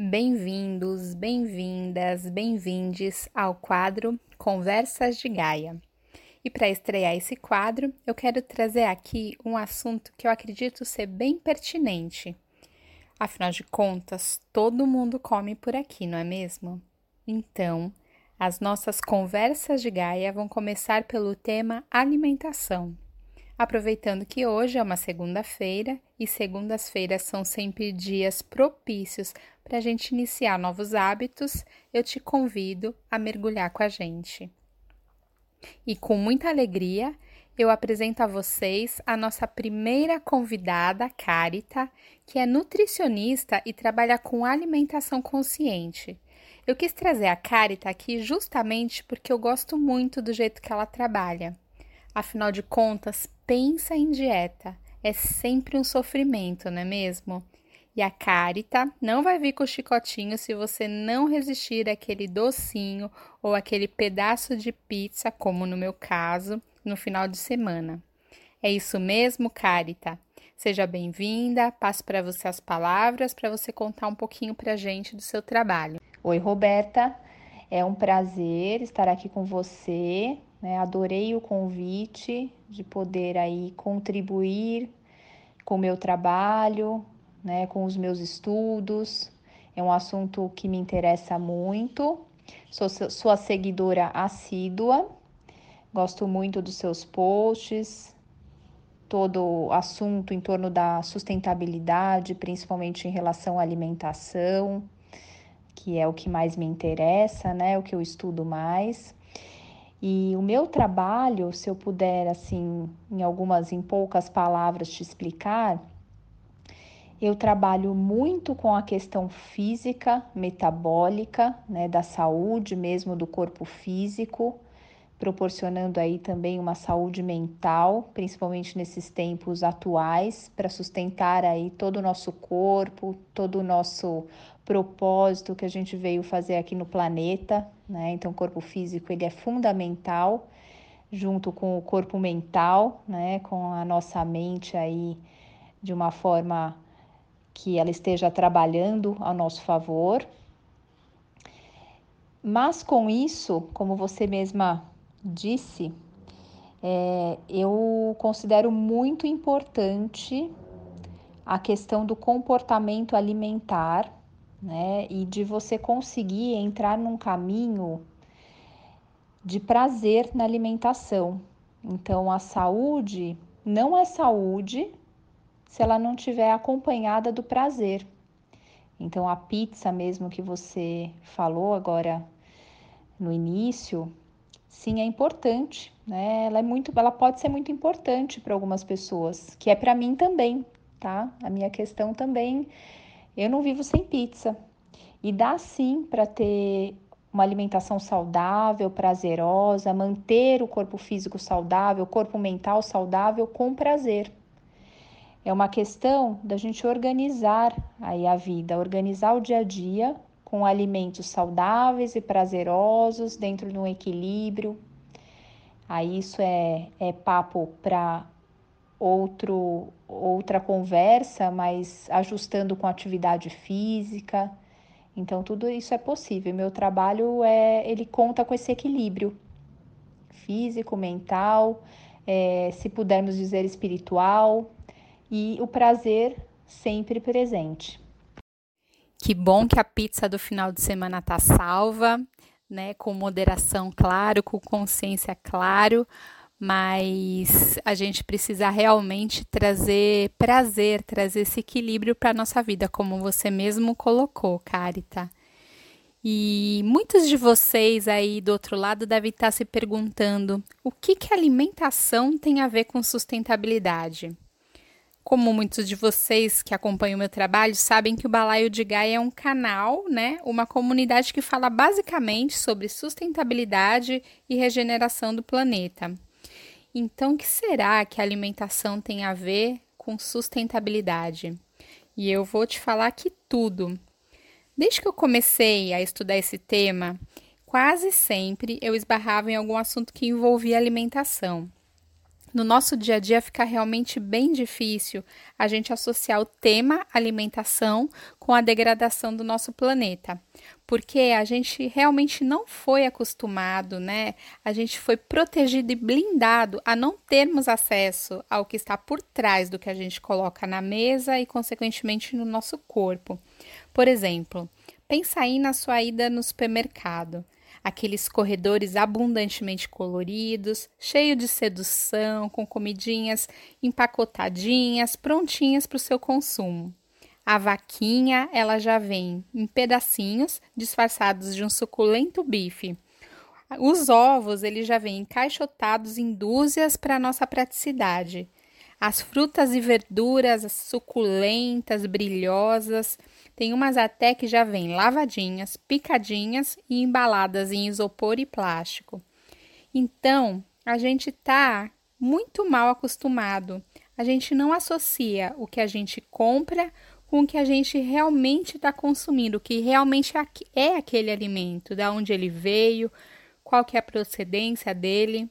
Bem-vindos, bem-vindas, bem-vindes ao quadro Conversas de Gaia. E para estrear esse quadro, eu quero trazer aqui um assunto que eu acredito ser bem pertinente. Afinal de contas, todo mundo come por aqui, não é mesmo? Então, as nossas conversas de Gaia vão começar pelo tema alimentação. Aproveitando que hoje é uma segunda-feira e segundas-feiras são sempre dias propícios para a gente iniciar novos hábitos, eu te convido a mergulhar com a gente. E com muita alegria, eu apresento a vocês a nossa primeira convidada, Carita, que é nutricionista e trabalha com alimentação consciente. Eu quis trazer a Carita aqui justamente porque eu gosto muito do jeito que ela trabalha. Afinal de contas, pensa em dieta. É sempre um sofrimento, não é mesmo? E a Carita não vai vir com o chicotinho se você não resistir àquele docinho ou aquele pedaço de pizza, como no meu caso, no final de semana. É isso mesmo, Carita? Seja bem-vinda, passo para você as palavras para você contar um pouquinho para a gente do seu trabalho. Oi, Roberta. É um prazer estar aqui com você né? Adorei o convite de poder aí contribuir com o meu trabalho, né? com os meus estudos. É um assunto que me interessa muito. Sou sua seguidora assídua, gosto muito dos seus posts, todo o assunto em torno da sustentabilidade, principalmente em relação à alimentação, que é o que mais me interessa, né? O que eu estudo mais. E o meu trabalho, se eu puder, assim, em algumas, em poucas palavras te explicar, eu trabalho muito com a questão física, metabólica, né, da saúde mesmo do corpo físico, proporcionando aí também uma saúde mental, principalmente nesses tempos atuais, para sustentar aí todo o nosso corpo, todo o nosso propósito que a gente veio fazer aqui no planeta, né? Então, o corpo físico ele é fundamental, junto com o corpo mental, né? Com a nossa mente aí de uma forma que ela esteja trabalhando a nosso favor. Mas com isso, como você mesma disse, é, eu considero muito importante a questão do comportamento alimentar né? E de você conseguir entrar num caminho de prazer na alimentação. Então, a saúde não é saúde se ela não tiver acompanhada do prazer. Então, a pizza mesmo que você falou agora no início, sim, é importante, né? Ela é muito, ela pode ser muito importante para algumas pessoas, que é para mim também, tá? A minha questão também eu não vivo sem pizza. E dá sim para ter uma alimentação saudável, prazerosa, manter o corpo físico saudável, o corpo mental saudável com prazer. É uma questão da gente organizar aí a vida, organizar o dia a dia com alimentos saudáveis e prazerosos dentro de um equilíbrio. Aí isso é, é papo para outro, outra conversa, mas ajustando com atividade física. Então tudo isso é possível. Meu trabalho é, ele conta com esse equilíbrio físico, mental, é, se pudermos dizer espiritual e o prazer sempre presente. Que bom que a pizza do final de semana tá salva, né? Com moderação, claro, com consciência, claro mas a gente precisa realmente trazer prazer, trazer esse equilíbrio para a nossa vida, como você mesmo colocou, Carita. E muitos de vocês aí do outro lado devem estar se perguntando o que, que alimentação tem a ver com sustentabilidade. Como muitos de vocês que acompanham o meu trabalho sabem que o Balaio de Gaia é um canal, né, uma comunidade que fala basicamente sobre sustentabilidade e regeneração do planeta. Então, o que será que a alimentação tem a ver com sustentabilidade? E eu vou te falar que tudo. Desde que eu comecei a estudar esse tema, quase sempre eu esbarrava em algum assunto que envolvia alimentação. No nosso dia a dia fica realmente bem difícil a gente associar o tema alimentação com a degradação do nosso planeta, porque a gente realmente não foi acostumado, né? A gente foi protegido e blindado a não termos acesso ao que está por trás do que a gente coloca na mesa e, consequentemente, no nosso corpo. Por exemplo, pensa aí na sua ida no supermercado aqueles corredores abundantemente coloridos, cheio de sedução, com comidinhas empacotadinhas, prontinhas para o seu consumo. A vaquinha, ela já vem em pedacinhos disfarçados de um suculento bife. Os ovos, eles já vêm encaixotados em dúzias para nossa praticidade. As frutas e verduras suculentas, brilhosas, tem umas até que já vêm lavadinhas, picadinhas e embaladas em isopor e plástico. Então, a gente tá muito mal acostumado. A gente não associa o que a gente compra com o que a gente realmente está consumindo, o que realmente é aquele alimento, da onde ele veio, qual que é a procedência dele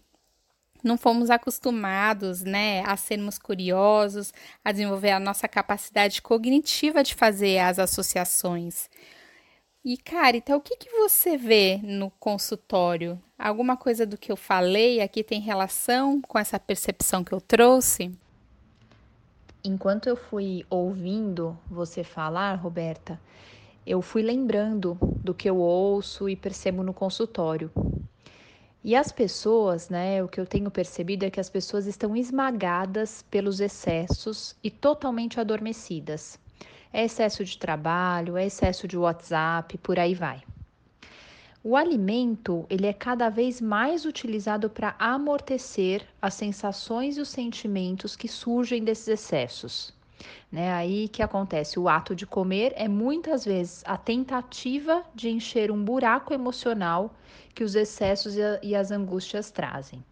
não fomos acostumados, né, a sermos curiosos, a desenvolver a nossa capacidade cognitiva de fazer as associações. E, cara, então o que, que você vê no consultório? Alguma coisa do que eu falei aqui tem relação com essa percepção que eu trouxe? Enquanto eu fui ouvindo você falar, Roberta, eu fui lembrando do que eu ouço e percebo no consultório. E as pessoas, né, o que eu tenho percebido é que as pessoas estão esmagadas pelos excessos e totalmente adormecidas. É excesso de trabalho, é excesso de WhatsApp, por aí vai. O alimento, ele é cada vez mais utilizado para amortecer as sensações e os sentimentos que surgem desses excessos. Né? Aí que acontece? O ato de comer é muitas vezes a tentativa de encher um buraco emocional que os excessos e as angústias trazem.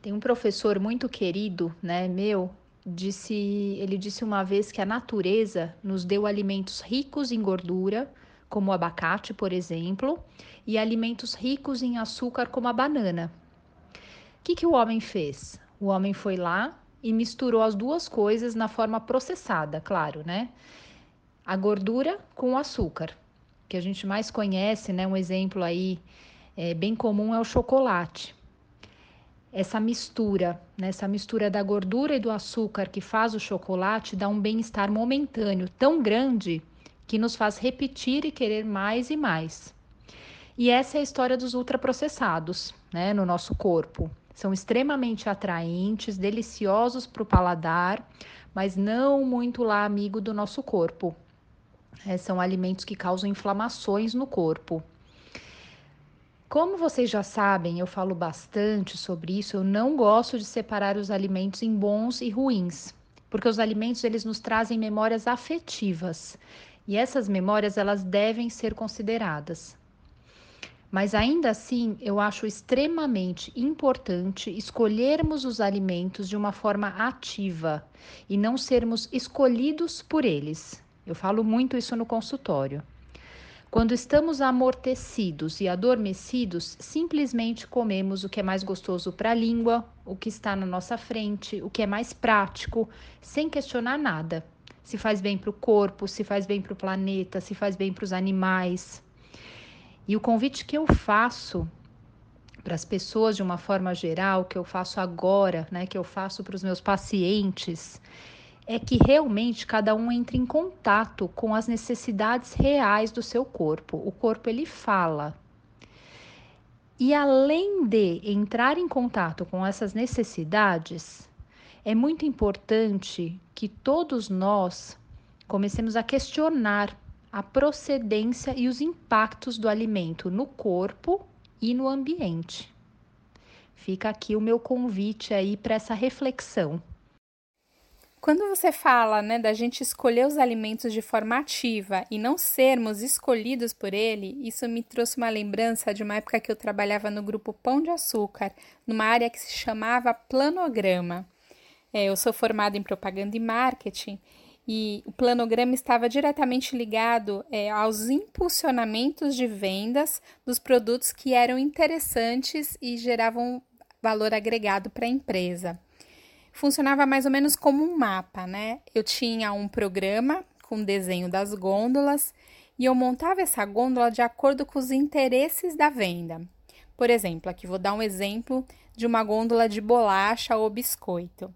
Tem um professor muito querido, né, meu, disse, ele disse uma vez que a natureza nos deu alimentos ricos em gordura, como o abacate, por exemplo, e alimentos ricos em açúcar, como a banana. O que, que o homem fez? O homem foi lá e misturou as duas coisas na forma processada, claro, né? A gordura com o açúcar que a gente mais conhece, né? Um exemplo aí é, bem comum é o chocolate. Essa mistura, né, essa mistura da gordura e do açúcar que faz o chocolate dá um bem-estar momentâneo tão grande que nos faz repetir e querer mais e mais. E essa é a história dos ultraprocessados, né, no nosso corpo. São extremamente atraentes, deliciosos para o paladar, mas não muito lá amigo do nosso corpo. É, são alimentos que causam inflamações no corpo. Como vocês já sabem, eu falo bastante sobre isso. Eu não gosto de separar os alimentos em bons e ruins, porque os alimentos eles nos trazem memórias afetivas e essas memórias elas devem ser consideradas. Mas ainda assim, eu acho extremamente importante escolhermos os alimentos de uma forma ativa e não sermos escolhidos por eles. Eu falo muito isso no consultório. Quando estamos amortecidos e adormecidos, simplesmente comemos o que é mais gostoso para a língua, o que está na nossa frente, o que é mais prático, sem questionar nada. Se faz bem para o corpo, se faz bem para o planeta, se faz bem para os animais. E o convite que eu faço para as pessoas de uma forma geral, que eu faço agora, né, que eu faço para os meus pacientes, é que realmente cada um entre em contato com as necessidades reais do seu corpo. O corpo ele fala. E além de entrar em contato com essas necessidades, é muito importante que todos nós comecemos a questionar a procedência e os impactos do alimento no corpo e no ambiente. Fica aqui o meu convite aí para essa reflexão. Quando você fala né, da gente escolher os alimentos de forma ativa e não sermos escolhidos por ele, isso me trouxe uma lembrança de uma época que eu trabalhava no grupo Pão de Açúcar, numa área que se chamava planograma. É, eu sou formada em propaganda e marketing e o planograma estava diretamente ligado é, aos impulsionamentos de vendas dos produtos que eram interessantes e geravam valor agregado para a empresa. Funcionava mais ou menos como um mapa, né? Eu tinha um programa com desenho das gôndolas e eu montava essa gôndola de acordo com os interesses da venda. Por exemplo, aqui vou dar um exemplo de uma gôndola de bolacha ou biscoito.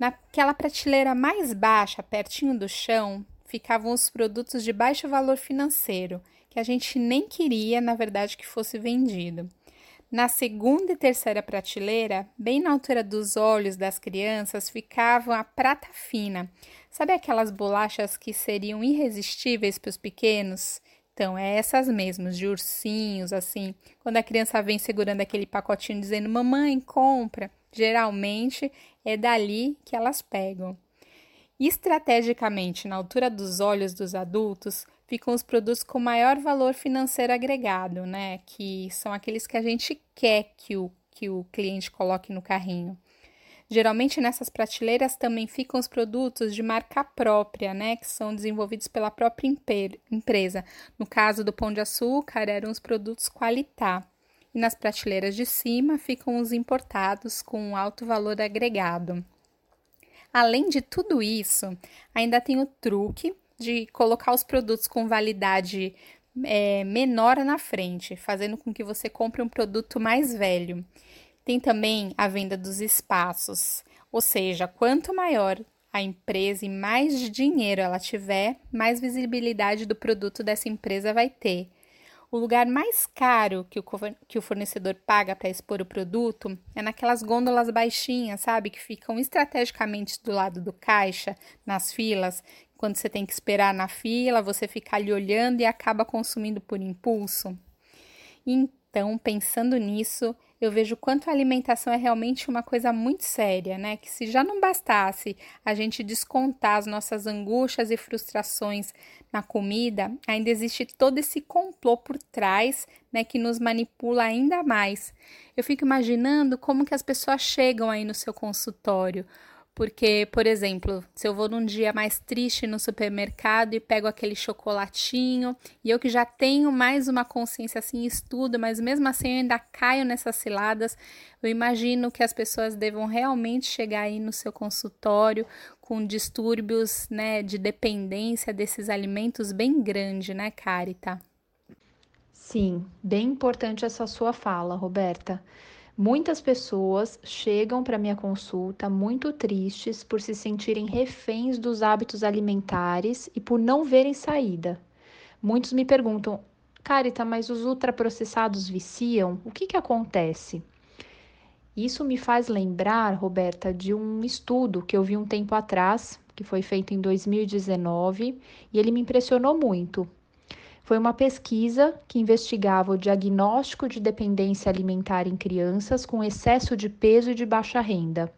Naquela prateleira mais baixa, pertinho do chão, ficavam os produtos de baixo valor financeiro, que a gente nem queria, na verdade, que fosse vendido. Na segunda e terceira prateleira, bem na altura dos olhos das crianças, ficavam a prata fina. Sabe aquelas bolachas que seriam irresistíveis para os pequenos? Então, é essas mesmas, de ursinhos, assim. Quando a criança vem segurando aquele pacotinho dizendo, mamãe, compra, geralmente é dali que elas pegam. Estrategicamente, na altura dos olhos dos adultos, ficam os produtos com maior valor financeiro agregado, né? Que são aqueles que a gente quer que o, que o cliente coloque no carrinho. Geralmente nessas prateleiras também ficam os produtos de marca própria, né, que são desenvolvidos pela própria empresa. No caso do Pão de Açúcar, eram os produtos Qualitá. E nas prateleiras de cima ficam os importados com alto valor agregado. Além de tudo isso, ainda tem o truque de colocar os produtos com validade é, menor na frente, fazendo com que você compre um produto mais velho. Tem também a venda dos espaços, ou seja, quanto maior a empresa e mais dinheiro ela tiver, mais visibilidade do produto dessa empresa vai ter. O lugar mais caro que o, que o fornecedor paga para expor o produto é naquelas gôndolas baixinhas, sabe? Que ficam estrategicamente do lado do caixa, nas filas, quando você tem que esperar na fila, você fica ali olhando e acaba consumindo por impulso. Então, pensando nisso, eu vejo quanto a alimentação é realmente uma coisa muito séria, né? Que se já não bastasse a gente descontar as nossas angústias e frustrações na comida, ainda existe todo esse complô por trás, né, que nos manipula ainda mais. Eu fico imaginando como que as pessoas chegam aí no seu consultório porque, por exemplo, se eu vou num dia mais triste no supermercado e pego aquele chocolatinho, e eu que já tenho mais uma consciência assim, estudo, mas mesmo assim eu ainda caio nessas ciladas, eu imagino que as pessoas devam realmente chegar aí no seu consultório com distúrbios, né, de dependência desses alimentos bem grande, né, Carita? Sim, bem importante essa sua fala, Roberta. Muitas pessoas chegam para minha consulta muito tristes por se sentirem reféns dos hábitos alimentares e por não verem saída. Muitos me perguntam, Carita, mas os ultraprocessados viciam? O que, que acontece? Isso me faz lembrar, Roberta, de um estudo que eu vi um tempo atrás, que foi feito em 2019, e ele me impressionou muito. Foi uma pesquisa que investigava o diagnóstico de dependência alimentar em crianças com excesso de peso e de baixa renda.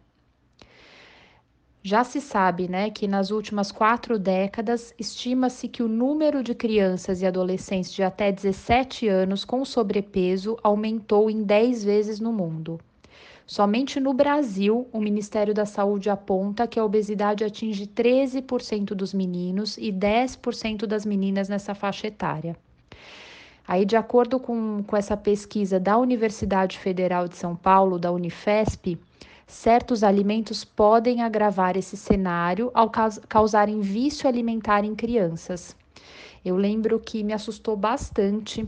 Já se sabe né, que nas últimas quatro décadas, estima-se que o número de crianças e adolescentes de até 17 anos com sobrepeso aumentou em 10 vezes no mundo. Somente no Brasil, o Ministério da Saúde aponta que a obesidade atinge 13% dos meninos e 10% das meninas nessa faixa etária. Aí, de acordo com, com essa pesquisa da Universidade Federal de São Paulo, da Unifesp, certos alimentos podem agravar esse cenário ao causarem vício alimentar em crianças. Eu lembro que me assustou bastante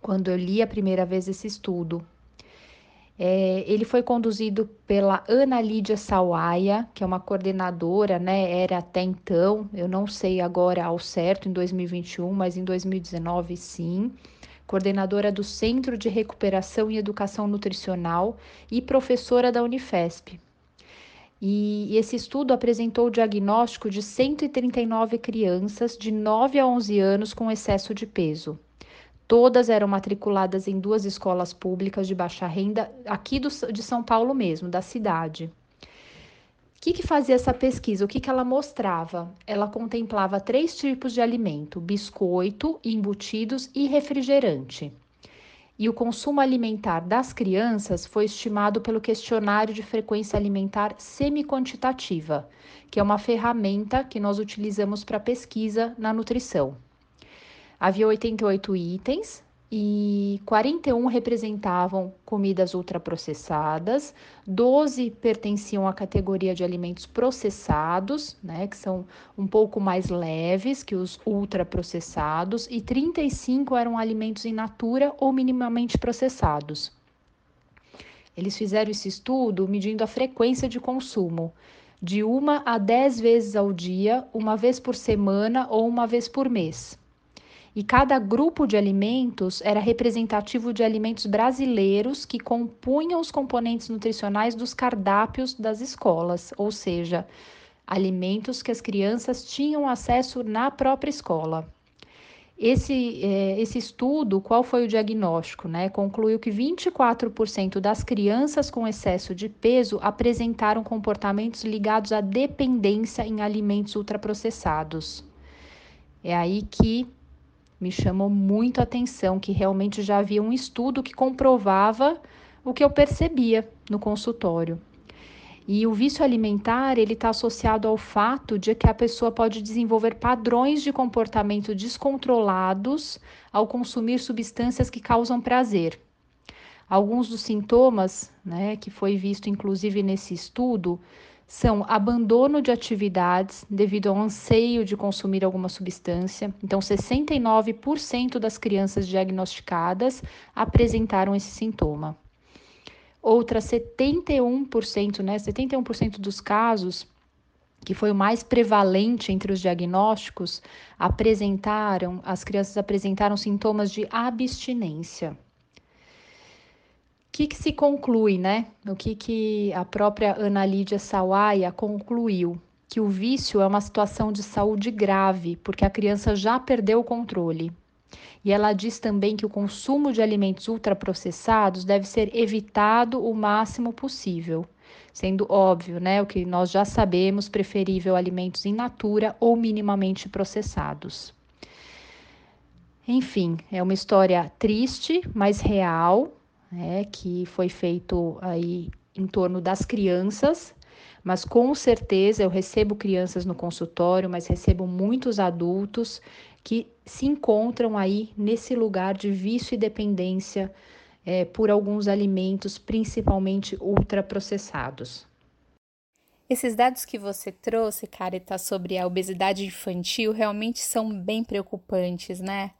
quando eu li a primeira vez esse estudo, é, ele foi conduzido pela Ana Lídia Sawaia, que é uma coordenadora, né? Era até então, eu não sei agora ao certo, em 2021, mas em 2019 sim. Coordenadora do Centro de Recuperação e Educação Nutricional e professora da Unifesp. E, e esse estudo apresentou o diagnóstico de 139 crianças de 9 a 11 anos com excesso de peso. Todas eram matriculadas em duas escolas públicas de baixa renda, aqui do, de São Paulo mesmo, da cidade. O que, que fazia essa pesquisa? O que, que ela mostrava? Ela contemplava três tipos de alimento: biscoito, embutidos e refrigerante. E o consumo alimentar das crianças foi estimado pelo questionário de frequência alimentar semi-quantitativa, que é uma ferramenta que nós utilizamos para pesquisa na nutrição. Havia 88 itens e 41 representavam comidas ultraprocessadas, 12 pertenciam à categoria de alimentos processados, né, que são um pouco mais leves que os ultraprocessados, e 35 eram alimentos in natura ou minimamente processados. Eles fizeram esse estudo medindo a frequência de consumo, de uma a dez vezes ao dia, uma vez por semana ou uma vez por mês e cada grupo de alimentos era representativo de alimentos brasileiros que compunham os componentes nutricionais dos cardápios das escolas, ou seja, alimentos que as crianças tinham acesso na própria escola. Esse, é, esse estudo, qual foi o diagnóstico? Né? Concluiu que 24% das crianças com excesso de peso apresentaram comportamentos ligados à dependência em alimentos ultraprocessados. É aí que me chamou muito a atenção que realmente já havia um estudo que comprovava o que eu percebia no consultório. E o vício alimentar ele está associado ao fato de que a pessoa pode desenvolver padrões de comportamento descontrolados ao consumir substâncias que causam prazer. Alguns dos sintomas, né, que foi visto inclusive nesse estudo, são abandono de atividades devido ao anseio de consumir alguma substância. Então, 69% das crianças diagnosticadas apresentaram esse sintoma. Outras 71%, né, 71% dos casos, que foi o mais prevalente entre os diagnósticos, apresentaram, as crianças apresentaram sintomas de abstinência que, que se conclui, né? O que, que a própria Ana Lídia Sawaia concluiu? Que o vício é uma situação de saúde grave, porque a criança já perdeu o controle. E ela diz também que o consumo de alimentos ultraprocessados deve ser evitado o máximo possível, sendo óbvio, né, o que nós já sabemos, preferível alimentos in natura ou minimamente processados. Enfim, é uma história triste, mas real, né, que foi feito aí em torno das crianças, mas com certeza eu recebo crianças no consultório, mas recebo muitos adultos que se encontram aí nesse lugar de vício e dependência é, por alguns alimentos, principalmente ultraprocessados. Esses dados que você trouxe, Carita, sobre a obesidade infantil realmente são bem preocupantes, né?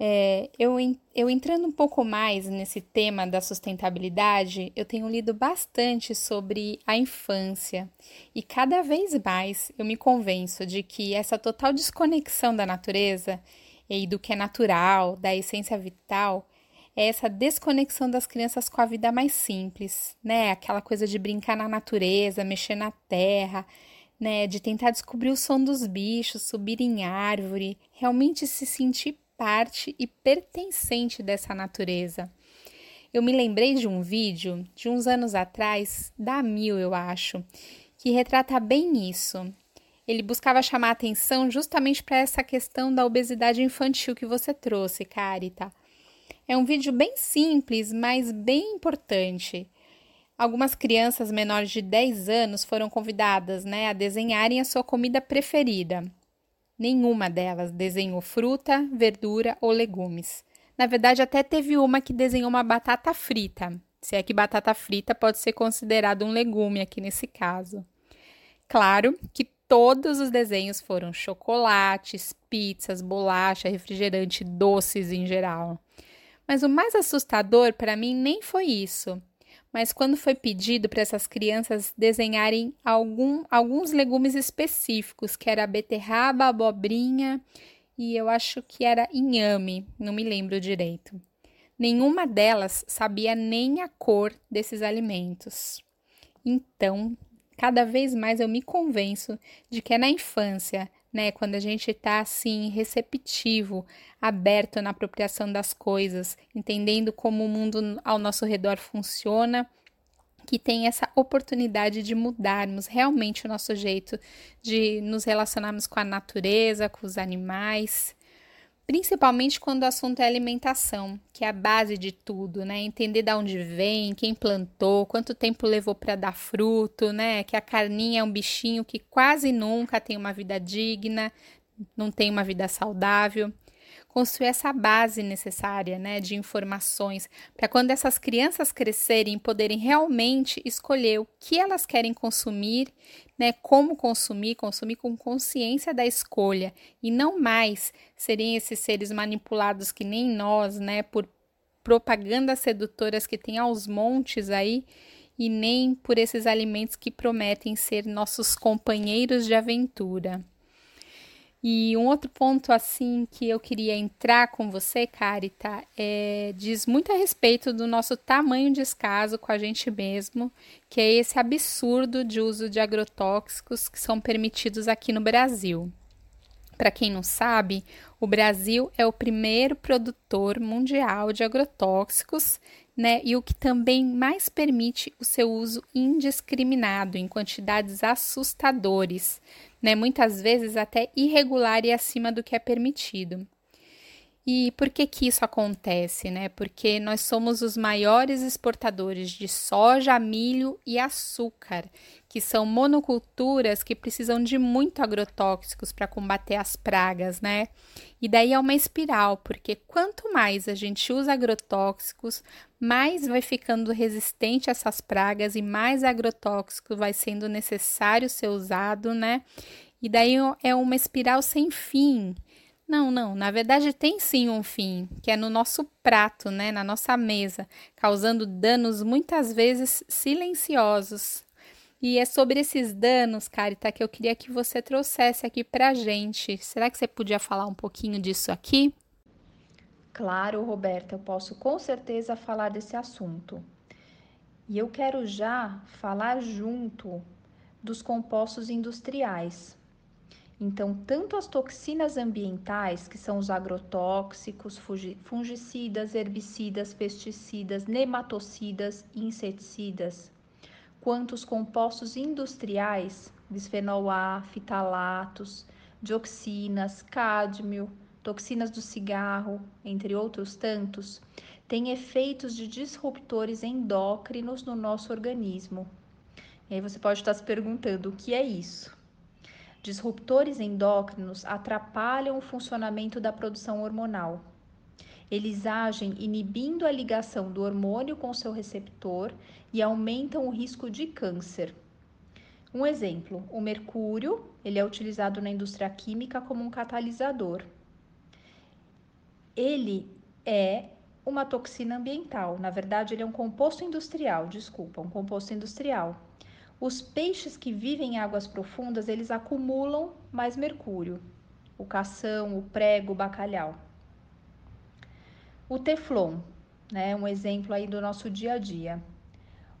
É, eu, eu entrando um pouco mais nesse tema da sustentabilidade, eu tenho lido bastante sobre a infância e cada vez mais eu me convenço de que essa total desconexão da natureza e do que é natural, da essência vital, é essa desconexão das crianças com a vida mais simples, né? Aquela coisa de brincar na natureza, mexer na terra, né? De tentar descobrir o som dos bichos, subir em árvore, realmente se sentir parte e pertencente dessa natureza. Eu me lembrei de um vídeo de uns anos atrás, da Mil, eu acho, que retrata bem isso. Ele buscava chamar atenção justamente para essa questão da obesidade infantil que você trouxe, Carita. É um vídeo bem simples, mas bem importante. Algumas crianças menores de 10 anos foram convidadas né, a desenharem a sua comida preferida. Nenhuma delas desenhou fruta, verdura ou legumes. Na verdade, até teve uma que desenhou uma batata frita. Se é que batata frita pode ser considerado um legume aqui nesse caso. Claro que todos os desenhos foram chocolates, pizzas, bolacha, refrigerante, doces em geral. Mas o mais assustador para mim nem foi isso mas quando foi pedido para essas crianças desenharem algum, alguns legumes específicos, que era beterraba, abobrinha e eu acho que era inhame, não me lembro direito. Nenhuma delas sabia nem a cor desses alimentos. Então, cada vez mais eu me convenço de que é na infância né? Quando a gente está assim receptivo, aberto na apropriação das coisas, entendendo como o mundo ao nosso redor funciona, que tem essa oportunidade de mudarmos realmente o nosso jeito de nos relacionarmos com a natureza, com os animais principalmente quando o assunto é alimentação, que é a base de tudo, né? Entender de onde vem, quem plantou, quanto tempo levou para dar fruto, né? Que a carninha é um bichinho que quase nunca tem uma vida digna, não tem uma vida saudável. Construir essa base necessária, né, de informações, para quando essas crianças crescerem, poderem realmente escolher o que elas querem consumir, né, como consumir, consumir com consciência da escolha e não mais serem esses seres manipulados que nem nós, né, por propagandas sedutoras que tem aos montes aí e nem por esses alimentos que prometem ser nossos companheiros de aventura. E um outro ponto assim que eu queria entrar com você, Carita, é, diz muito a respeito do nosso tamanho descaso com a gente mesmo, que é esse absurdo de uso de agrotóxicos que são permitidos aqui no Brasil. Para quem não sabe, o Brasil é o primeiro produtor mundial de agrotóxicos, né? E o que também mais permite o seu uso indiscriminado em quantidades assustadoras, né? Muitas vezes até irregular e acima do que é permitido. E por que que isso acontece, né? Porque nós somos os maiores exportadores de soja, milho e açúcar, que são monoculturas que precisam de muito agrotóxicos para combater as pragas, né? E daí é uma espiral, porque quanto mais a gente usa agrotóxicos, mais vai ficando resistente a essas pragas e mais agrotóxico vai sendo necessário ser usado, né? E daí é uma espiral sem fim não, não, na verdade tem sim um fim, que é no nosso prato, né, na nossa mesa, causando danos muitas vezes silenciosos. E é sobre esses danos, Carita, que eu queria que você trouxesse aqui pra gente. Será que você podia falar um pouquinho disso aqui? Claro, Roberta, eu posso com certeza falar desse assunto. E eu quero já falar junto dos compostos industriais, então, tanto as toxinas ambientais, que são os agrotóxicos, fungicidas, herbicidas, pesticidas, nematocidas inseticidas, quanto os compostos industriais, bisfenol A, fitalatos, dioxinas, cádmio, toxinas do cigarro, entre outros tantos, têm efeitos de disruptores endócrinos no nosso organismo. E aí você pode estar se perguntando o que é isso? Disruptores endócrinos atrapalham o funcionamento da produção hormonal. Eles agem inibindo a ligação do hormônio com seu receptor e aumentam o risco de câncer. Um exemplo, o mercúrio, ele é utilizado na indústria química como um catalisador. Ele é uma toxina ambiental, na verdade ele é um composto industrial, desculpa, um composto industrial. Os peixes que vivem em águas profundas, eles acumulam mais mercúrio. O cação, o prego, o bacalhau. O teflon, né, um exemplo aí do nosso dia a dia.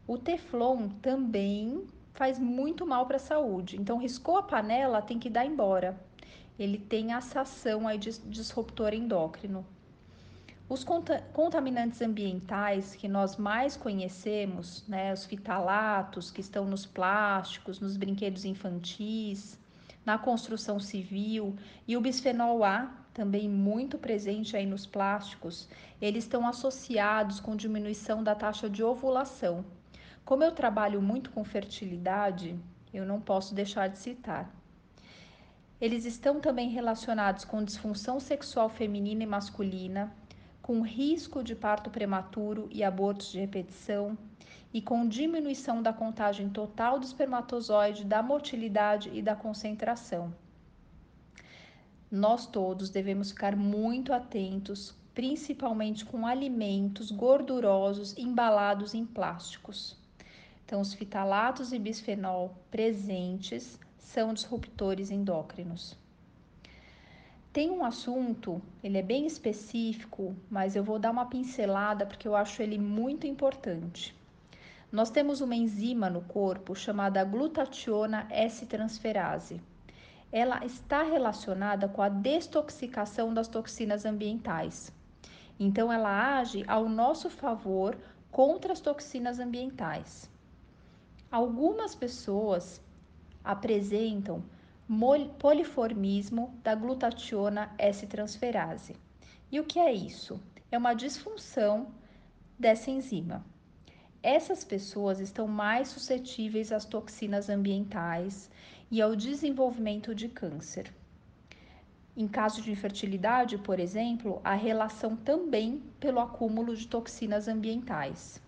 O teflon também faz muito mal para a saúde. Então, riscou a panela, tem que dar embora. Ele tem essa ação aí de disruptor endócrino. Os contaminantes ambientais que nós mais conhecemos, né, os fitalatos que estão nos plásticos, nos brinquedos infantis, na construção civil e o bisfenol A, também muito presente aí nos plásticos, eles estão associados com diminuição da taxa de ovulação. Como eu trabalho muito com fertilidade, eu não posso deixar de citar. Eles estão também relacionados com disfunção sexual feminina e masculina, com risco de parto prematuro e abortos de repetição, e com diminuição da contagem total do espermatozoide, da motilidade e da concentração. Nós todos devemos ficar muito atentos, principalmente com alimentos gordurosos embalados em plásticos. Então, os fitalatos e bisfenol presentes são disruptores endócrinos. Tem um assunto, ele é bem específico, mas eu vou dar uma pincelada porque eu acho ele muito importante. Nós temos uma enzima no corpo chamada glutationa S-transferase. Ela está relacionada com a destoxicação das toxinas ambientais. Então, ela age ao nosso favor contra as toxinas ambientais. Algumas pessoas apresentam poliformismo da glutationa S-transferase. E o que é isso? É uma disfunção dessa enzima. Essas pessoas estão mais suscetíveis às toxinas ambientais e ao desenvolvimento de câncer. Em caso de infertilidade, por exemplo, a relação também pelo acúmulo de toxinas ambientais.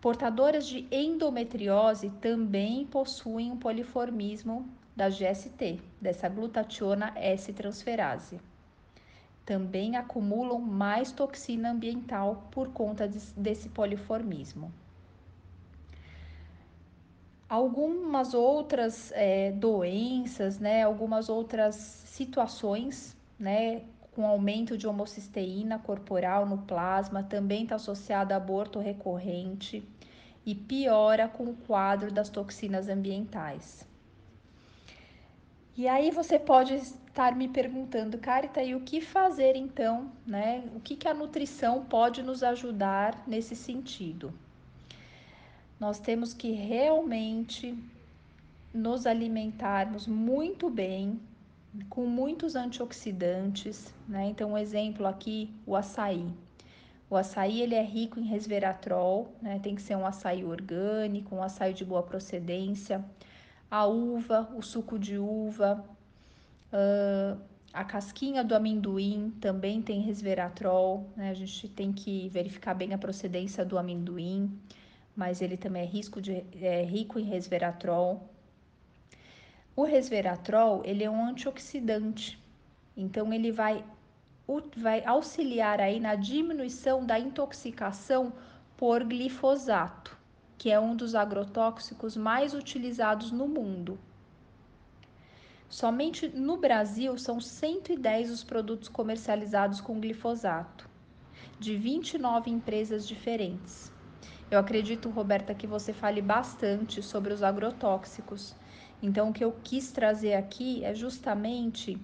Portadoras de endometriose também possuem um poliformismo da GST, dessa glutationa S-transferase. Também acumulam mais toxina ambiental por conta desse poliformismo. Algumas outras é, doenças, né, algumas outras situações, né, com aumento de homocisteína corporal no plasma, também está associada a aborto recorrente e piora com o quadro das toxinas ambientais. E aí você pode estar me perguntando, Carita, e o que fazer então, né? O que, que a nutrição pode nos ajudar nesse sentido? Nós temos que realmente nos alimentarmos muito bem, com muitos antioxidantes, né? Então, um exemplo aqui, o açaí. O açaí ele é rico em resveratrol, né? Tem que ser um açaí orgânico, um açaí de boa procedência. A uva, o suco de uva, uh, a casquinha do amendoim também tem resveratrol, né? A gente tem que verificar bem a procedência do amendoim, mas ele também é, risco de, é rico em resveratrol. O resveratrol, ele é um antioxidante, então ele vai, vai auxiliar aí na diminuição da intoxicação por glifosato, que é um dos agrotóxicos mais utilizados no mundo. Somente no Brasil são 110 os produtos comercializados com glifosato, de 29 empresas diferentes. Eu acredito, Roberta, que você fale bastante sobre os agrotóxicos então, o que eu quis trazer aqui é justamente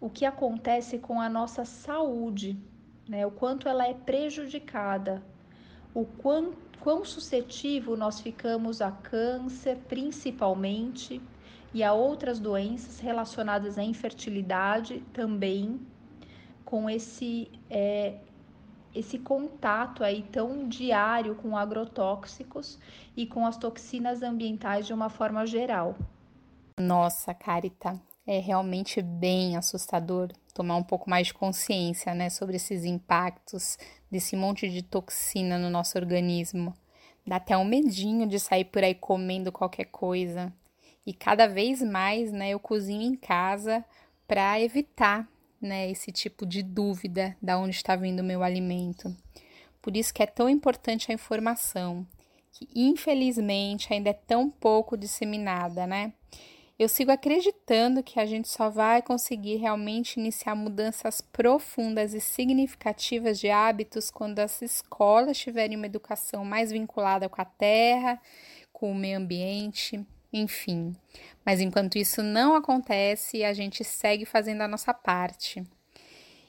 o que acontece com a nossa saúde, né? O quanto ela é prejudicada, o quão, quão suscetível nós ficamos a câncer, principalmente, e a outras doenças relacionadas à infertilidade também, com esse é, esse contato aí tão diário com agrotóxicos e com as toxinas ambientais de uma forma geral. Nossa, Carita, é realmente bem assustador tomar um pouco mais de consciência, né, sobre esses impactos desse monte de toxina no nosso organismo. Dá até um medinho de sair por aí comendo qualquer coisa. E cada vez mais, né, eu cozinho em casa para evitar, né, esse tipo de dúvida da onde está vindo o meu alimento. Por isso que é tão importante a informação, que infelizmente ainda é tão pouco disseminada, né? Eu sigo acreditando que a gente só vai conseguir realmente iniciar mudanças profundas e significativas de hábitos quando as escolas tiverem uma educação mais vinculada com a terra, com o meio ambiente, enfim. Mas enquanto isso não acontece, a gente segue fazendo a nossa parte.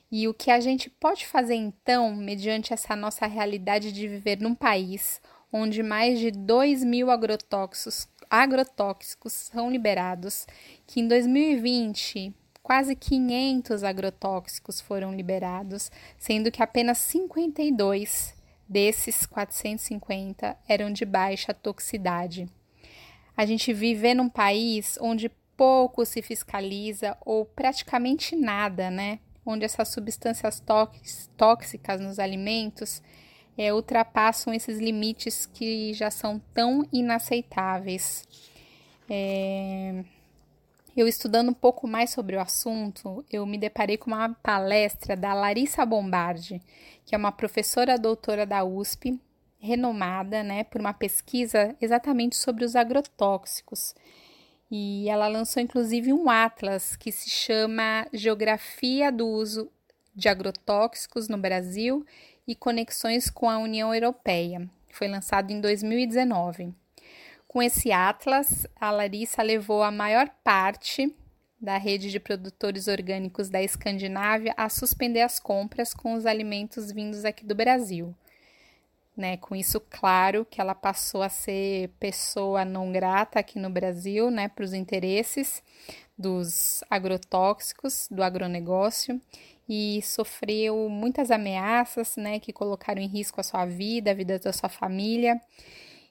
E o que a gente pode fazer então, mediante essa nossa realidade de viver num país onde mais de 2 mil agrotóxicos agrotóxicos são liberados, que em 2020 quase 500 agrotóxicos foram liberados, sendo que apenas 52 desses 450 eram de baixa toxicidade. A gente vive num país onde pouco se fiscaliza ou praticamente nada, né? Onde essas substâncias tóxicas nos alimentos é, ultrapassam esses limites que já são tão inaceitáveis. É, eu estudando um pouco mais sobre o assunto, eu me deparei com uma palestra da Larissa Bombardi, que é uma professora doutora da USP, renomada né, por uma pesquisa exatamente sobre os agrotóxicos. E ela lançou inclusive um atlas que se chama Geografia do Uso de Agrotóxicos no Brasil e conexões com a União Europeia. Foi lançado em 2019. Com esse atlas, a Larissa levou a maior parte da rede de produtores orgânicos da Escandinávia a suspender as compras com os alimentos vindos aqui do Brasil. Né, com isso, claro que ela passou a ser pessoa não grata aqui no Brasil, né, para os interesses dos agrotóxicos, do agronegócio, e sofreu muitas ameaças, né, que colocaram em risco a sua vida, a vida da sua família.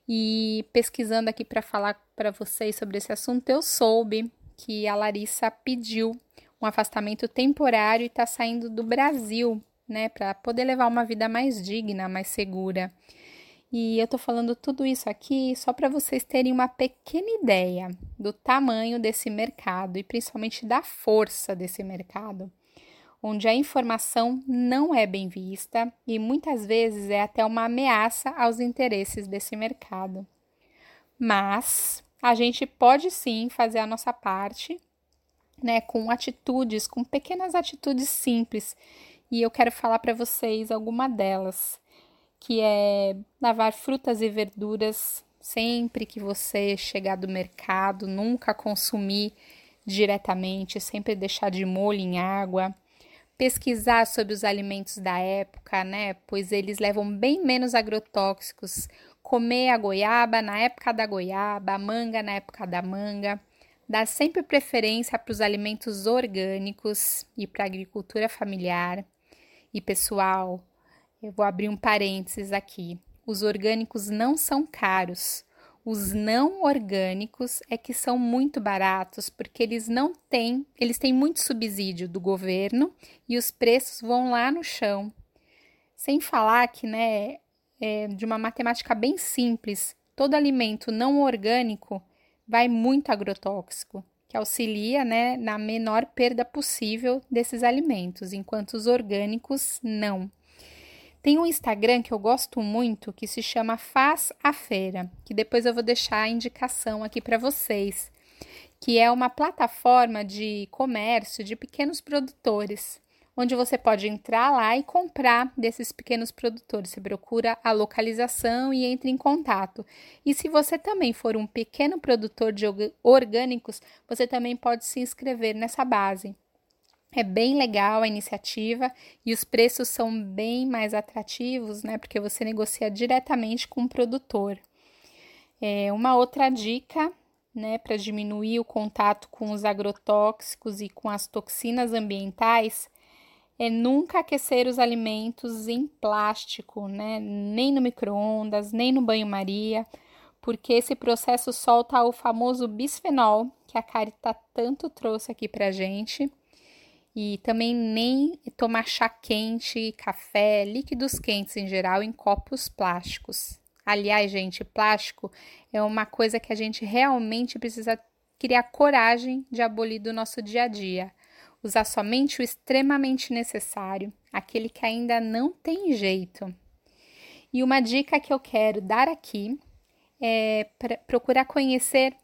E pesquisando aqui para falar para vocês sobre esse assunto, eu soube que a Larissa pediu um afastamento temporário e está saindo do Brasil, né, para poder levar uma vida mais digna, mais segura. E eu tô falando tudo isso aqui só para vocês terem uma pequena ideia do tamanho desse mercado e principalmente da força desse mercado, onde a informação não é bem vista e muitas vezes é até uma ameaça aos interesses desse mercado. Mas a gente pode sim fazer a nossa parte, né, com atitudes, com pequenas atitudes simples. E eu quero falar para vocês alguma delas que é lavar frutas e verduras sempre que você chegar do mercado, nunca consumir diretamente, sempre deixar de molho em água. Pesquisar sobre os alimentos da época, né? Pois eles levam bem menos agrotóxicos. Comer a goiaba na época da goiaba, a manga na época da manga. Dar sempre preferência para os alimentos orgânicos e para a agricultura familiar. E pessoal, eu vou abrir um parênteses aqui. Os orgânicos não são caros. Os não orgânicos é que são muito baratos porque eles não têm, eles têm muito subsídio do governo e os preços vão lá no chão. Sem falar que, né, é de uma matemática bem simples, todo alimento não orgânico vai muito agrotóxico, que auxilia, né, na menor perda possível desses alimentos, enquanto os orgânicos não. Tem um Instagram que eu gosto muito que se chama Faz a Feira, que depois eu vou deixar a indicação aqui para vocês, que é uma plataforma de comércio de pequenos produtores, onde você pode entrar lá e comprar desses pequenos produtores. Você procura a localização e entra em contato. E se você também for um pequeno produtor de orgânicos, você também pode se inscrever nessa base. É bem legal a iniciativa e os preços são bem mais atrativos, né? Porque você negocia diretamente com o produtor. É, uma outra dica, né, para diminuir o contato com os agrotóxicos e com as toxinas ambientais é nunca aquecer os alimentos em plástico, né? Nem no micro-ondas, nem no banho-maria, porque esse processo solta o famoso bisfenol que a Carita tanto trouxe aqui pra gente e também nem tomar chá quente, café, líquidos quentes em geral em copos plásticos. Aliás, gente, plástico é uma coisa que a gente realmente precisa criar coragem de abolir do nosso dia a dia. Usar somente o extremamente necessário, aquele que ainda não tem jeito. E uma dica que eu quero dar aqui é procurar conhecer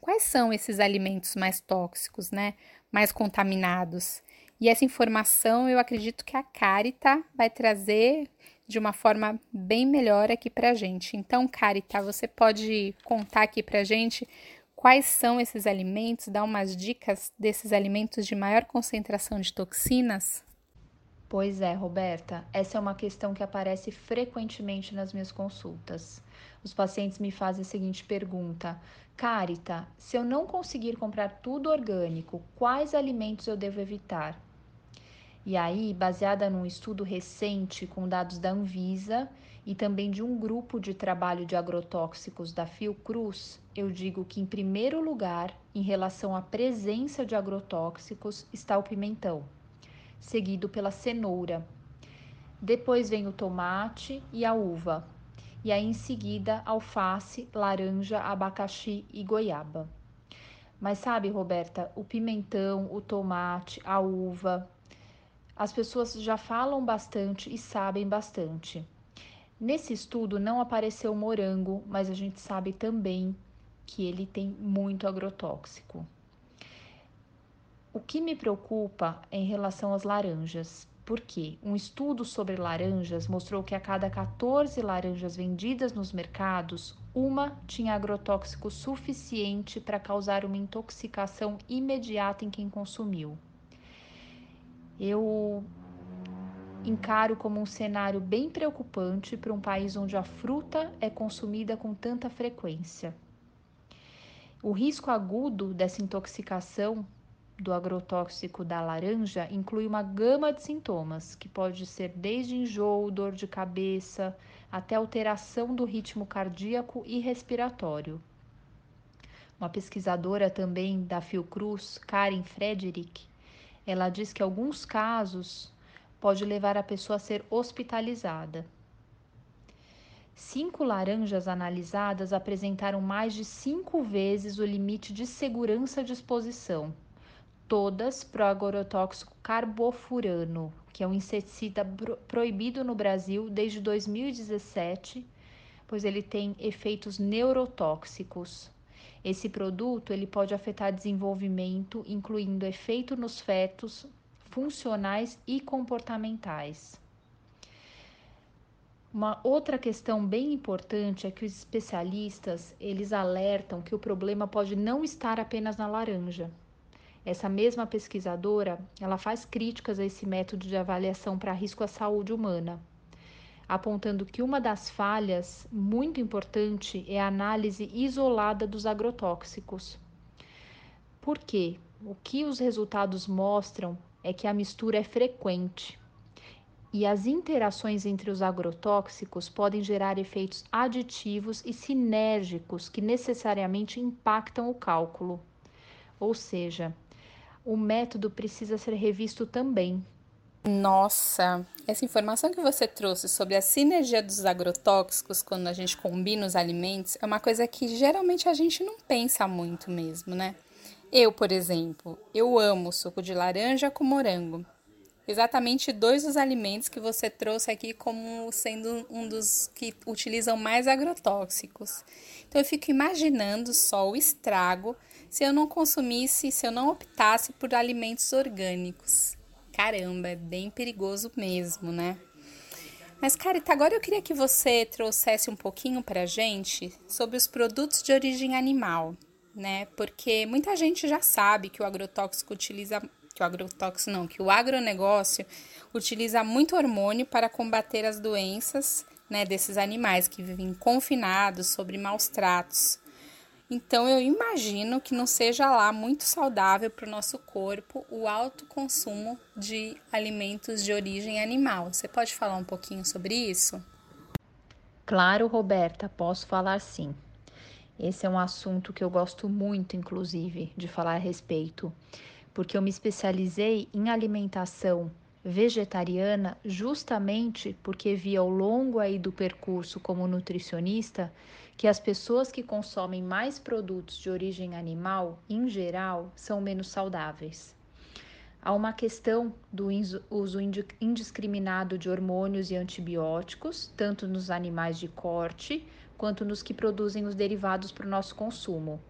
quais são esses alimentos mais tóxicos, né? Mais contaminados. E essa informação eu acredito que a Carita vai trazer de uma forma bem melhor aqui para gente. Então, Carita, você pode contar aqui para gente quais são esses alimentos, dar umas dicas desses alimentos de maior concentração de toxinas? Pois é, Roberta, essa é uma questão que aparece frequentemente nas minhas consultas. Os pacientes me fazem a seguinte pergunta: Carita, se eu não conseguir comprar tudo orgânico, quais alimentos eu devo evitar? E aí, baseada num estudo recente com dados da Anvisa e também de um grupo de trabalho de agrotóxicos da Fiocruz, eu digo que, em primeiro lugar, em relação à presença de agrotóxicos, está o pimentão, seguido pela cenoura. Depois vem o tomate e a uva, e aí em seguida alface, laranja, abacaxi e goiaba. Mas sabe, Roberta, o pimentão, o tomate, a uva, as pessoas já falam bastante e sabem bastante. Nesse estudo não apareceu morango, mas a gente sabe também que ele tem muito agrotóxico. O que me preocupa é em relação às laranjas. Porque um estudo sobre laranjas mostrou que a cada 14 laranjas vendidas nos mercados, uma tinha agrotóxico suficiente para causar uma intoxicação imediata em quem consumiu. Eu encaro como um cenário bem preocupante para um país onde a fruta é consumida com tanta frequência. O risco agudo dessa intoxicação do agrotóxico da laranja inclui uma gama de sintomas, que pode ser desde enjoo, dor de cabeça, até alteração do ritmo cardíaco e respiratório. Uma pesquisadora também da Fiocruz, Karen Frederick, ela diz que alguns casos pode levar a pessoa a ser hospitalizada. Cinco laranjas analisadas apresentaram mais de cinco vezes o limite de segurança de exposição, todas pro agrotóxico carbofurano, que é um inseticida proibido no Brasil desde 2017, pois ele tem efeitos neurotóxicos. Esse produto ele pode afetar desenvolvimento, incluindo efeito nos fetos, funcionais e comportamentais. Uma outra questão bem importante é que os especialistas, eles alertam que o problema pode não estar apenas na laranja. Essa mesma pesquisadora, ela faz críticas a esse método de avaliação para risco à saúde humana, apontando que uma das falhas muito importante é a análise isolada dos agrotóxicos. Por quê? O que os resultados mostram é que a mistura é frequente e as interações entre os agrotóxicos podem gerar efeitos aditivos e sinérgicos que necessariamente impactam o cálculo. Ou seja, o método precisa ser revisto também. Nossa, essa informação que você trouxe sobre a sinergia dos agrotóxicos quando a gente combina os alimentos é uma coisa que geralmente a gente não pensa muito mesmo, né? Eu, por exemplo, eu amo suco de laranja com morango. Exatamente dois dos alimentos que você trouxe aqui como sendo um dos que utilizam mais agrotóxicos. Então eu fico imaginando só o estrago se eu não consumisse, se eu não optasse por alimentos orgânicos. Caramba, é bem perigoso mesmo, né? Mas, Carita, agora eu queria que você trouxesse um pouquinho para gente sobre os produtos de origem animal né? Porque muita gente já sabe que o agrotóxico utiliza que o agrotóxico não, que o agronegócio utiliza muito hormônio para combater as doenças, né, desses animais que vivem confinados sobre maus tratos. Então eu imagino que não seja lá muito saudável para o nosso corpo o alto consumo de alimentos de origem animal. Você pode falar um pouquinho sobre isso? Claro, Roberta, posso falar sim. Esse é um assunto que eu gosto muito, inclusive, de falar a respeito, porque eu me especializei em alimentação vegetariana justamente porque vi ao longo aí do percurso como nutricionista que as pessoas que consomem mais produtos de origem animal, em geral, são menos saudáveis. Há uma questão do uso indiscriminado de hormônios e antibióticos, tanto nos animais de corte quanto nos que produzem os derivados para o nosso consumo,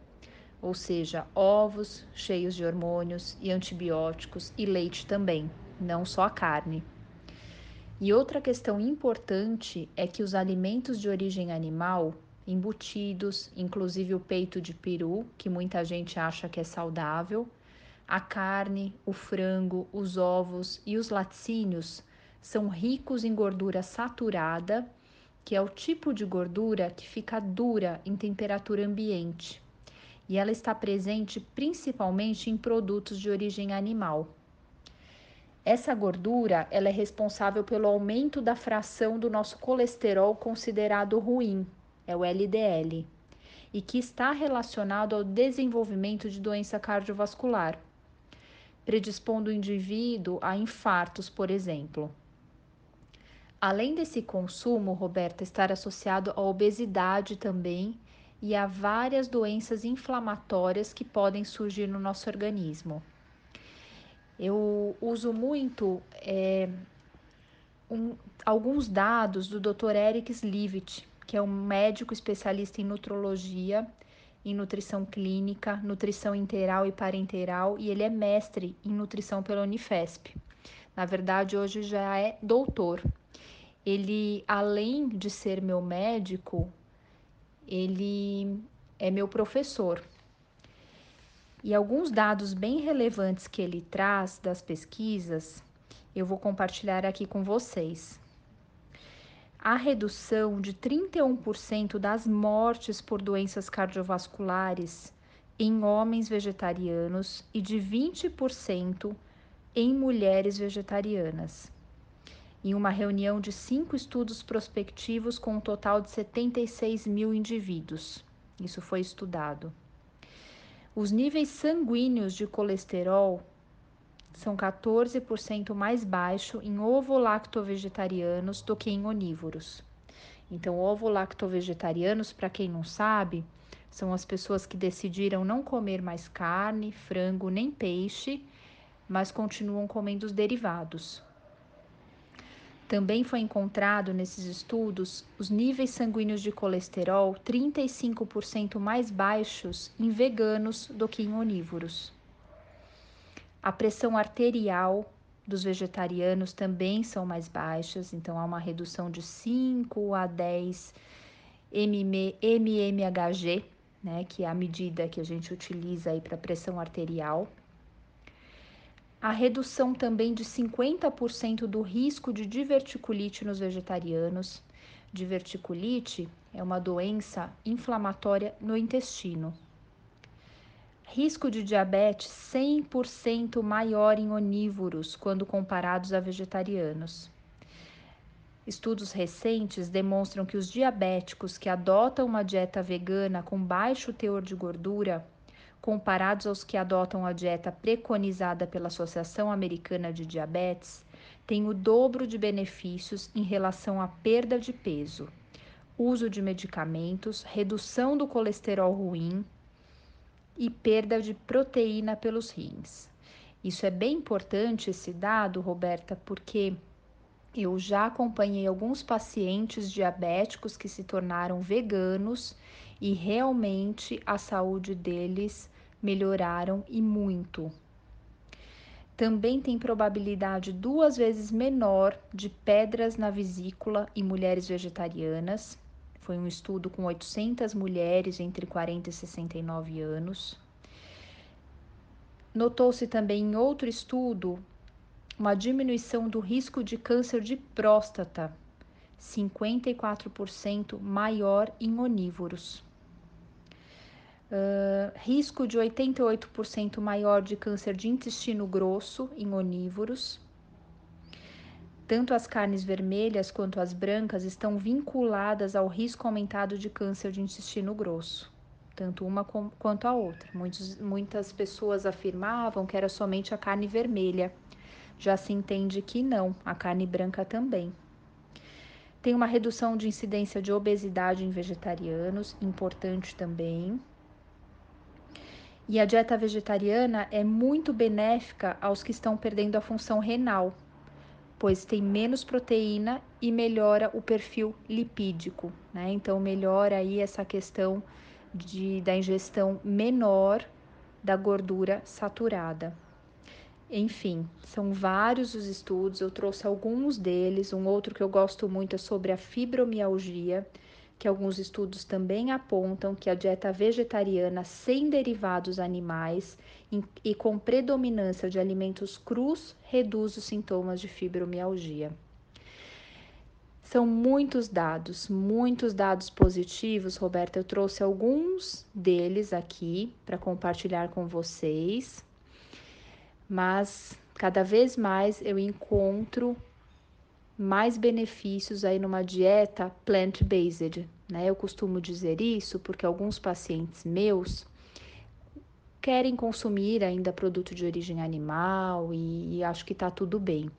ou seja, ovos cheios de hormônios e antibióticos e leite também, não só a carne. E outra questão importante é que os alimentos de origem animal, embutidos, inclusive o peito de peru, que muita gente acha que é saudável, a carne, o frango, os ovos e os laticínios são ricos em gordura saturada que é o tipo de gordura que fica dura em temperatura ambiente. E ela está presente principalmente em produtos de origem animal. Essa gordura ela é responsável pelo aumento da fração do nosso colesterol considerado ruim, é o LDL, e que está relacionado ao desenvolvimento de doença cardiovascular, predispondo o indivíduo a infartos, por exemplo. Além desse consumo, Roberta, estar associado à obesidade também e a várias doenças inflamatórias que podem surgir no nosso organismo. Eu uso muito é, um, alguns dados do Dr. Eric Slivit, que é um médico especialista em nutrologia, em nutrição clínica, nutrição interal e parenteral, e ele é mestre em nutrição pela Unifesp. Na verdade, hoje já é doutor ele, além de ser meu médico, ele é meu professor. E alguns dados bem relevantes que ele traz das pesquisas, eu vou compartilhar aqui com vocês. A redução de 31% das mortes por doenças cardiovasculares em homens vegetarianos e de 20% em mulheres vegetarianas em uma reunião de cinco estudos prospectivos com um total de 76 mil indivíduos. Isso foi estudado. Os níveis sanguíneos de colesterol são 14% mais baixo em ovo-lacto-vegetarianos do que em onívoros. Então, ovo-lacto-vegetarianos, para quem não sabe, são as pessoas que decidiram não comer mais carne, frango nem peixe, mas continuam comendo os derivados. Também foi encontrado nesses estudos os níveis sanguíneos de colesterol 35% mais baixos em veganos do que em onívoros. A pressão arterial dos vegetarianos também são mais baixas, então há uma redução de 5 a 10 mmHg, né, que é a medida que a gente utiliza aí para pressão arterial a redução também de 50% do risco de diverticulite nos vegetarianos. Diverticulite é uma doença inflamatória no intestino. Risco de diabetes 100% maior em onívoros quando comparados a vegetarianos. Estudos recentes demonstram que os diabéticos que adotam uma dieta vegana com baixo teor de gordura comparados aos que adotam a dieta preconizada pela Associação Americana de Diabetes, têm o dobro de benefícios em relação à perda de peso, uso de medicamentos, redução do colesterol ruim e perda de proteína pelos rins. Isso é bem importante esse dado, Roberta, porque eu já acompanhei alguns pacientes diabéticos que se tornaram veganos e realmente a saúde deles melhoraram e muito. Também tem probabilidade duas vezes menor de pedras na vesícula em mulheres vegetarianas. Foi um estudo com 800 mulheres entre 40 e 69 anos. Notou-se também em outro estudo uma diminuição do risco de câncer de próstata, 54% maior em onívoros. Uh, risco de 88% maior de câncer de intestino grosso em onívoros. Tanto as carnes vermelhas quanto as brancas estão vinculadas ao risco aumentado de câncer de intestino grosso, tanto uma quanto a outra. Muitos, muitas pessoas afirmavam que era somente a carne vermelha. Já se entende que não, a carne branca também. Tem uma redução de incidência de obesidade em vegetarianos, importante também. E a dieta vegetariana é muito benéfica aos que estão perdendo a função renal, pois tem menos proteína e melhora o perfil lipídico, né? Então melhora aí essa questão de, da ingestão menor da gordura saturada. Enfim, são vários os estudos, eu trouxe alguns deles. Um outro que eu gosto muito é sobre a fibromialgia, que alguns estudos também apontam que a dieta vegetariana sem derivados animais e com predominância de alimentos crus reduz os sintomas de fibromialgia. São muitos dados, muitos dados positivos, Roberta. Eu trouxe alguns deles aqui para compartilhar com vocês, mas cada vez mais eu encontro mais benefícios aí numa dieta plant-based, né? Eu costumo dizer isso porque alguns pacientes meus querem consumir ainda produto de origem animal e, e acho que tá tudo bem.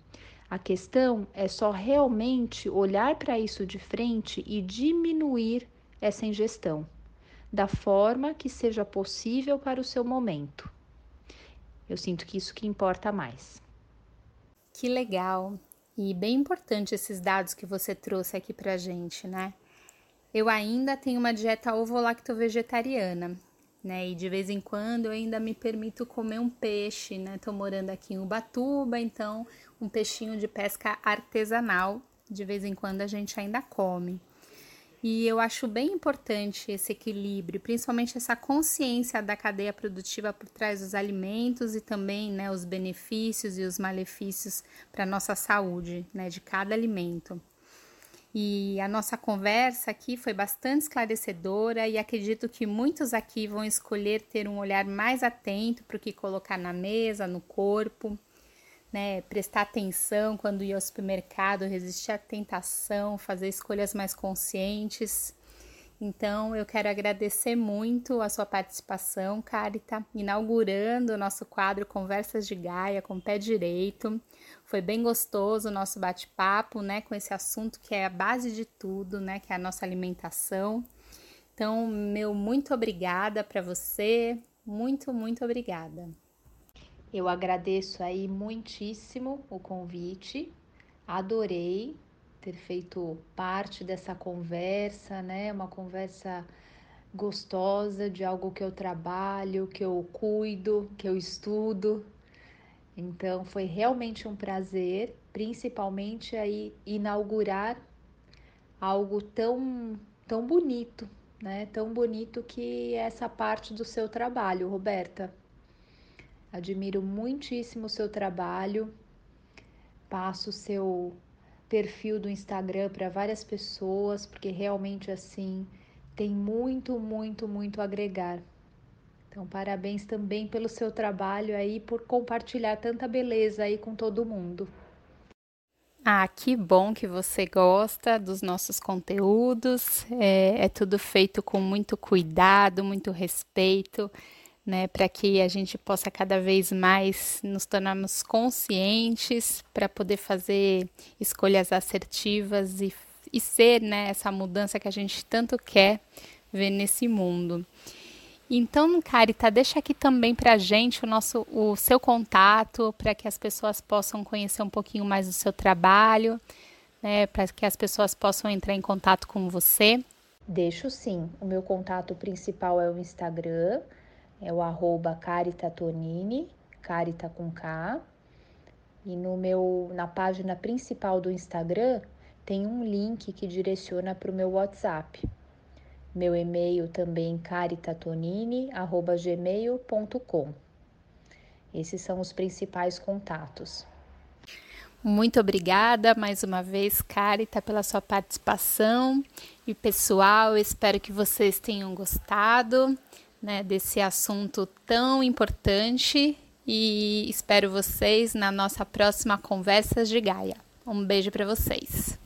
A questão é só realmente olhar para isso de frente e diminuir essa ingestão da forma que seja possível para o seu momento. Eu sinto que isso que importa mais. Que legal! E bem importante esses dados que você trouxe aqui pra gente, né? Eu ainda tenho uma dieta ovo-lacto-vegetariana, né? E de vez em quando eu ainda me permito comer um peixe, né? Tô morando aqui em Ubatuba, então um peixinho de pesca artesanal, de vez em quando a gente ainda come. E eu acho bem importante esse equilíbrio, principalmente essa consciência da cadeia produtiva por trás dos alimentos e também né, os benefícios e os malefícios para a nossa saúde né, de cada alimento. E a nossa conversa aqui foi bastante esclarecedora e acredito que muitos aqui vão escolher ter um olhar mais atento para o que colocar na mesa, no corpo né, prestar atenção quando ir ao supermercado, resistir à tentação, fazer escolhas mais conscientes. Então, eu quero agradecer muito a sua participação, Carita, inaugurando o nosso quadro Conversas de Gaia com o pé direito. Foi bem gostoso o nosso bate-papo, né, com esse assunto que é a base de tudo, né, que é a nossa alimentação. Então, meu muito obrigada para você, muito, muito obrigada. Eu agradeço aí muitíssimo o convite, adorei ter feito parte dessa conversa, né? Uma conversa gostosa de algo que eu trabalho, que eu cuido, que eu estudo. Então foi realmente um prazer, principalmente aí inaugurar algo tão tão bonito, né? Tão bonito que é essa parte do seu trabalho, Roberta. Admiro muitíssimo o seu trabalho. Passo o seu perfil do Instagram para várias pessoas, porque realmente assim tem muito, muito, muito a agregar. Então, parabéns também pelo seu trabalho aí, por compartilhar tanta beleza aí com todo mundo. Ah, que bom que você gosta dos nossos conteúdos. É, é tudo feito com muito cuidado, muito respeito né, para que a gente possa cada vez mais nos tornarmos conscientes para poder fazer escolhas assertivas e, e ser né, essa mudança que a gente tanto quer ver nesse mundo. Então, Carita, deixa aqui também para a gente o, nosso, o seu contato, para que as pessoas possam conhecer um pouquinho mais do seu trabalho, né, para que as pessoas possam entrar em contato com você. Deixo sim. O meu contato principal é o Instagram, é o arroba caritatonini, carita com K. E no meu, na página principal do Instagram tem um link que direciona para o meu WhatsApp. Meu e-mail também caritatonini@gmail.com. Esses são os principais contatos. Muito obrigada mais uma vez, Carita, pela sua participação. E pessoal, espero que vocês tenham gostado né, desse assunto tão importante e espero vocês na nossa próxima Conversas de Gaia. Um beijo para vocês.